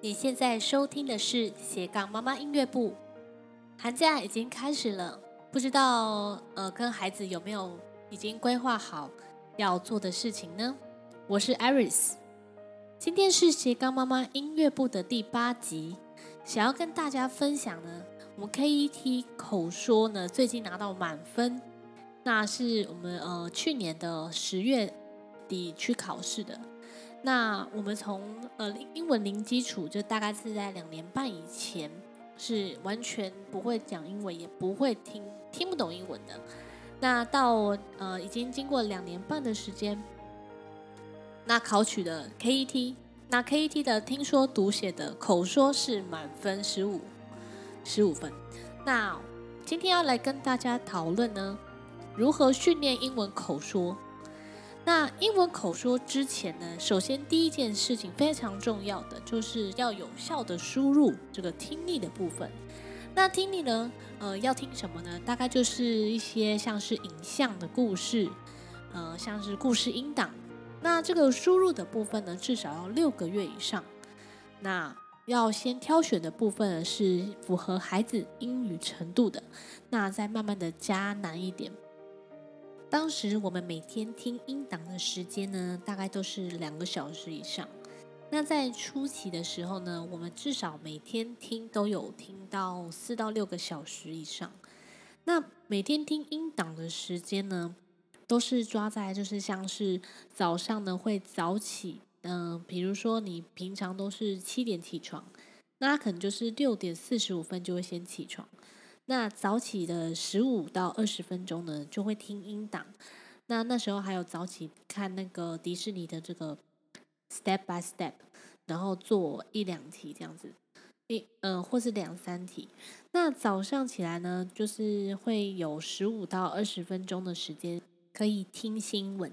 你现在收听的是斜杠妈妈音乐部。寒假已经开始了，不知道呃，跟孩子有没有已经规划好要做的事情呢？我是 Iris，今天是斜杠妈妈音乐部的第八集，想要跟大家分享呢，我们 KET 口说呢最近拿到满分，那是我们呃去年的十月底去考试的。那我们从呃英文零基础，就大概是在两年半以前，是完全不会讲英文，也不会听听不懂英文的。那到呃已经经过两年半的时间，那考取的 KET，那 KET 的听说读写的口说是满分十五，十五分。那今天要来跟大家讨论呢，如何训练英文口说。那英文口说之前呢，首先第一件事情非常重要的，就是要有效的输入这个听力的部分。那听力呢，呃，要听什么呢？大概就是一些像是影像的故事，呃，像是故事音档。那这个输入的部分呢，至少要六个月以上。那要先挑选的部分，是符合孩子英语程度的，那再慢慢的加难一点。当时我们每天听音档的时间呢，大概都是两个小时以上。那在初期的时候呢，我们至少每天听都有听到四到六个小时以上。那每天听音档的时间呢，都是抓在就是像是早上呢会早起，嗯、比如说你平常都是七点起床，那可能就是六点四十五分就会先起床。那早起的十五到二十分钟呢，就会听音档。那那时候还有早起看那个迪士尼的这个 Step by Step，然后做一两题这样子，一呃或是两三题。那早上起来呢，就是会有十五到二十分钟的时间可以听新闻。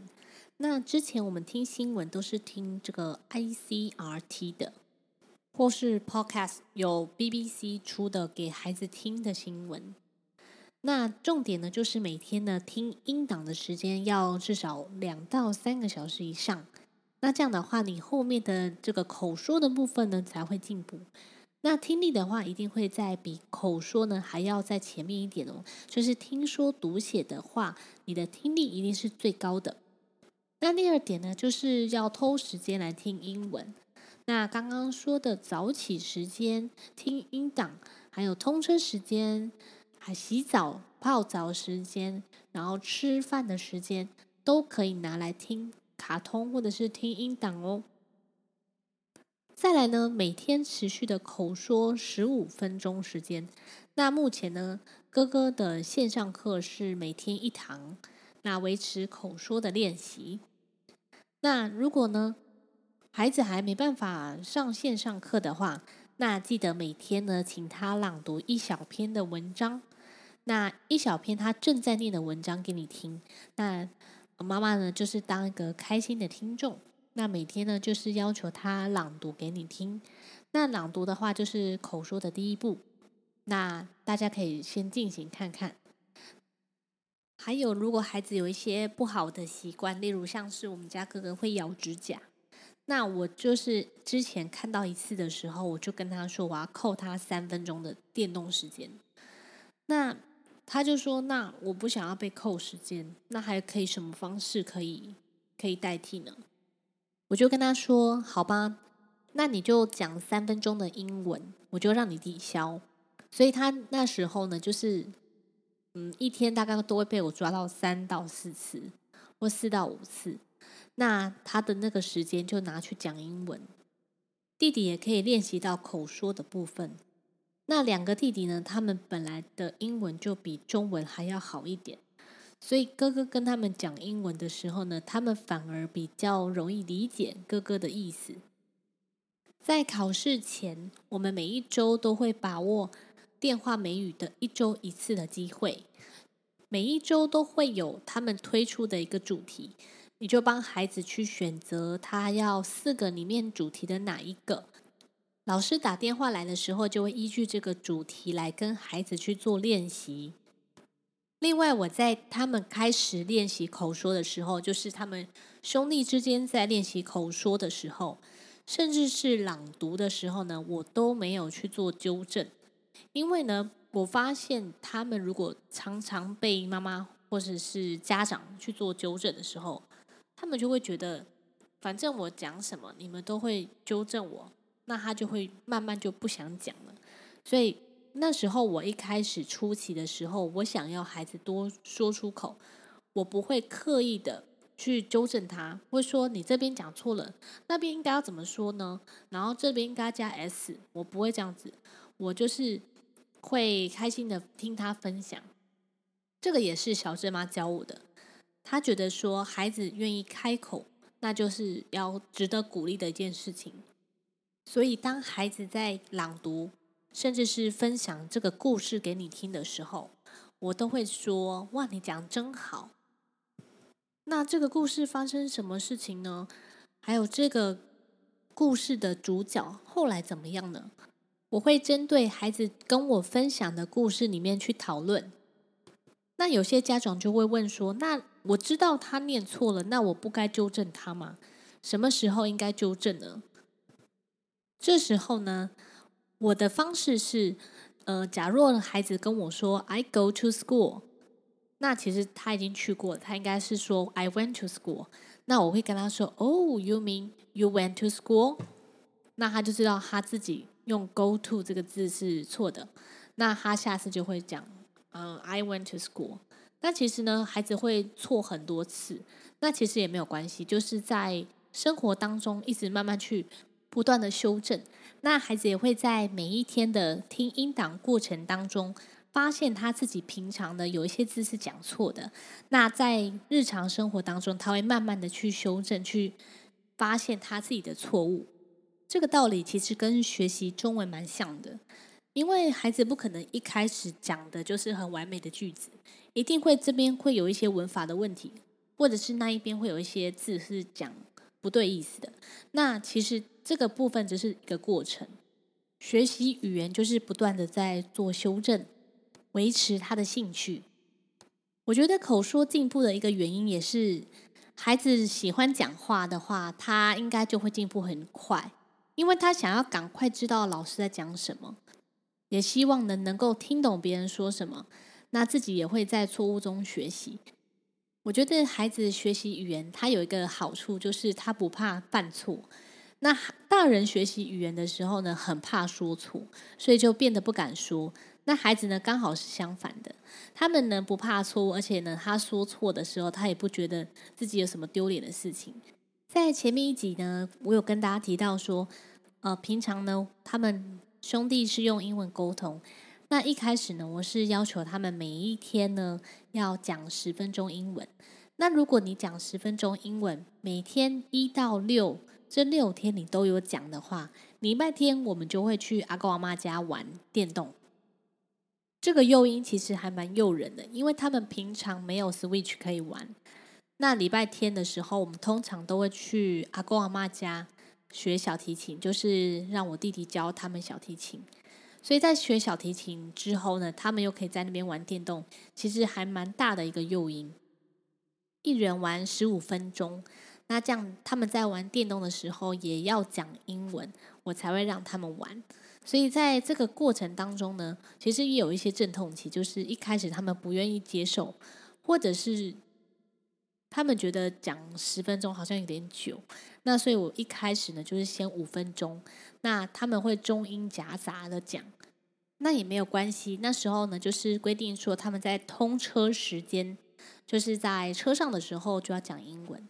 那之前我们听新闻都是听这个 ICRT 的。或是 Podcast 有 BBC 出的给孩子听的新闻，那重点呢就是每天呢听音档的时间要至少两到三个小时以上。那这样的话，你后面的这个口说的部分呢才会进步。那听力的话，一定会在比口说呢还要在前面一点哦。就是听说读写的话，你的听力一定是最高的。那第二点呢，就是要偷时间来听英文。那刚刚说的早起时间、听音档，还有通车时间，还洗澡、泡澡时间，然后吃饭的时间，都可以拿来听卡通或者是听音档哦。再来呢，每天持续的口说十五分钟时间。那目前呢，哥哥的线上课是每天一堂，那维持口说的练习。那如果呢，孩子还没办法上线上课的话，那记得每天呢，请他朗读一小篇的文章。那一小篇他正在念的文章给你听。那妈妈呢，就是当一个开心的听众。那每天呢，就是要求他朗读给你听。那朗读的话，就是口说的第一步。那大家可以先进行看看。还有，如果孩子有一些不好的习惯，例如像是我们家哥哥会咬指甲。那我就是之前看到一次的时候，我就跟他说我要扣他三分钟的电动时间。那他就说：“那我不想要被扣时间，那还可以什么方式可以可以代替呢？”我就跟他说：“好吧，那你就讲三分钟的英文，我就让你抵消。”所以他那时候呢，就是嗯，一天大概都会被我抓到三到四次，或四到五次。那他的那个时间就拿去讲英文，弟弟也可以练习到口说的部分。那两个弟弟呢，他们本来的英文就比中文还要好一点，所以哥哥跟他们讲英文的时候呢，他们反而比较容易理解哥哥的意思。在考试前，我们每一周都会把握电话美语的一周一次的机会，每一周都会有他们推出的一个主题。你就帮孩子去选择他要四个里面主题的哪一个，老师打电话来的时候，就会依据这个主题来跟孩子去做练习。另外，我在他们开始练习口说的时候，就是他们兄弟之间在练习口说的时候，甚至是朗读的时候呢，我都没有去做纠正，因为呢，我发现他们如果常常被妈妈或者是家长去做纠正的时候，他们就会觉得，反正我讲什么，你们都会纠正我，那他就会慢慢就不想讲了。所以那时候我一开始初期的时候，我想要孩子多说出口，我不会刻意的去纠正他，会说你这边讲错了，那边应该要怎么说呢？然后这边应该加 s，我不会这样子，我就是会开心的听他分享。这个也是小镇妈教我的，他觉得说孩子愿意开口，那就是要值得鼓励的一件事情。所以当孩子在朗读，甚至是分享这个故事给你听的时候，我都会说：“哇，你讲真好。”那这个故事发生什么事情呢？还有这个故事的主角后来怎么样呢？我会针对孩子跟我分享的故事里面去讨论。那有些家长就会问说：“那我知道他念错了，那我不该纠正他吗？什么时候应该纠正呢？”这时候呢，我的方式是，呃，假若孩子跟我说 “I go to school”，那其实他已经去过，他应该是说 “I went to school”。那我会跟他说：“Oh, you mean you went to school？” 那他就知道他自己用 “go to” 这个字是错的。那他下次就会讲：“嗯，I went to school。”那其实呢，孩子会错很多次，那其实也没有关系，就是在生活当中一直慢慢去不断的修正。那孩子也会在每一天的听音档过程当中，发现他自己平常的有一些字是讲错的。那在日常生活当中，他会慢慢的去修正，去发现他自己的错误。这个道理其实跟学习中文蛮像的，因为孩子不可能一开始讲的就是很完美的句子，一定会这边会有一些文法的问题，或者是那一边会有一些字是讲不对意思的。那其实。这个部分只是一个过程，学习语言就是不断的在做修正，维持他的兴趣。我觉得口说进步的一个原因也是，孩子喜欢讲话的话，他应该就会进步很快，因为他想要赶快知道老师在讲什么，也希望能能够听懂别人说什么，那自己也会在错误中学习。我觉得孩子学习语言，他有一个好处，就是他不怕犯错。那大人学习语言的时候呢，很怕说错，所以就变得不敢说。那孩子呢，刚好是相反的，他们呢不怕错误，而且呢，他说错的时候，他也不觉得自己有什么丢脸的事情。在前面一集呢，我有跟大家提到说，呃，平常呢，他们兄弟是用英文沟通。那一开始呢，我是要求他们每一天呢要讲十分钟英文。那如果你讲十分钟英文，每天一到六。这六天你都有讲的话，礼拜天我们就会去阿公阿妈家玩电动。这个诱因其实还蛮诱人的，因为他们平常没有 Switch 可以玩。那礼拜天的时候，我们通常都会去阿公阿妈家学小提琴，就是让我弟弟教他们小提琴。所以在学小提琴之后呢，他们又可以在那边玩电动，其实还蛮大的一个诱因。一人玩十五分钟。那这样，他们在玩电动的时候也要讲英文，我才会让他们玩。所以在这个过程当中呢，其实也有一些阵痛期，就是一开始他们不愿意接受，或者是他们觉得讲十分钟好像有点久。那所以我一开始呢，就是先五分钟，那他们会中英夹杂的讲，那也没有关系。那时候呢，就是规定说他们在通车时间，就是在车上的时候就要讲英文。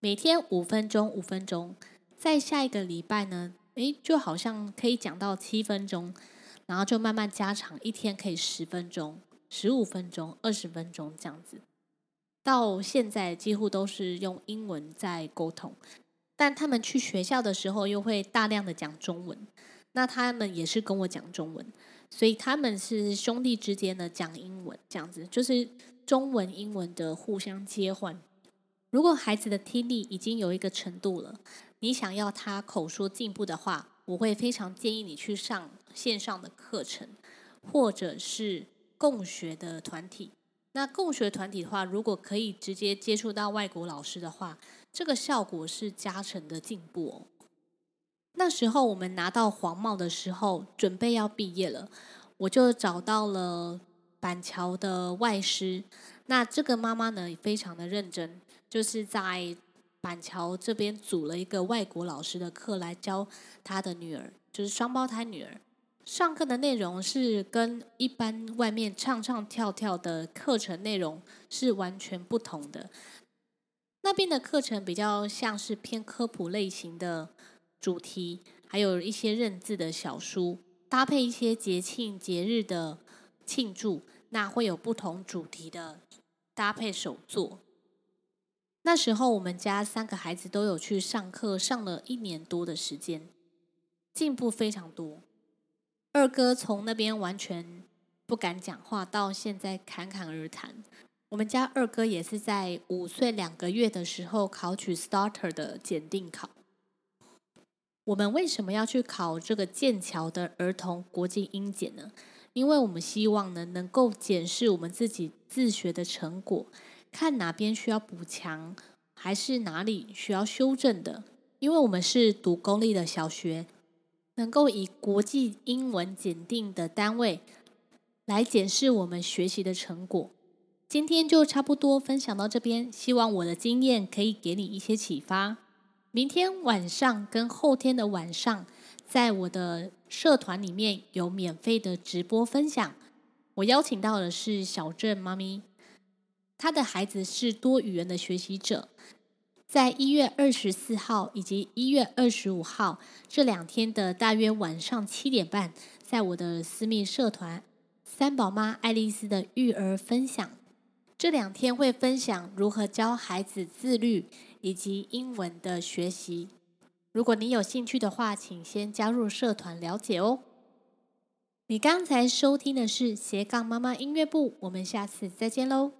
每天五分钟，五分钟，在下一个礼拜呢，诶，就好像可以讲到七分钟，然后就慢慢加长，一天可以十分钟、十五分钟、二十分钟这样子。到现在几乎都是用英文在沟通，但他们去学校的时候又会大量的讲中文，那他们也是跟我讲中文，所以他们是兄弟之间的讲英文这样子，就是中文、英文的互相切换。如果孩子的听力已经有一个程度了，你想要他口说进步的话，我会非常建议你去上线上的课程，或者是共学的团体。那共学团体的话，如果可以直接接触到外国老师的话，这个效果是加成的进步哦。那时候我们拿到黄帽的时候，准备要毕业了，我就找到了板桥的外师。那这个妈妈呢，也非常的认真，就是在板桥这边组了一个外国老师的课来教她的女儿，就是双胞胎女儿。上课的内容是跟一般外面唱唱跳跳的课程内容是完全不同的。那边的课程比较像是偏科普类型的主题，还有一些认字的小书，搭配一些节庆节日的庆祝，那会有不同主题的搭配手作。那时候我们家三个孩子都有去上课，上了一年多的时间，进步非常多。二哥从那边完全不敢讲话，到现在侃侃而谈。我们家二哥也是在五岁两个月的时候考取 Starter 的检定考。我们为什么要去考这个剑桥的儿童国际英检呢？因为我们希望呢能够检视我们自己自学的成果，看哪边需要补强，还是哪里需要修正的。因为我们是读公立的小学，能够以国际英文检定的单位来检视我们学习的成果。今天就差不多分享到这边，希望我的经验可以给你一些启发。明天晚上跟后天的晚上，在我的社团里面有免费的直播分享。我邀请到的是小镇妈咪，她的孩子是多语言的学习者，在一月二十四号以及一月二十五号这两天的大约晚上七点半，在我的私密社团三宝妈爱丽丝的育儿分享。这两天会分享如何教孩子自律以及英文的学习。如果你有兴趣的话，请先加入社团了解哦。你刚才收听的是斜杠妈妈音乐部，我们下次再见喽。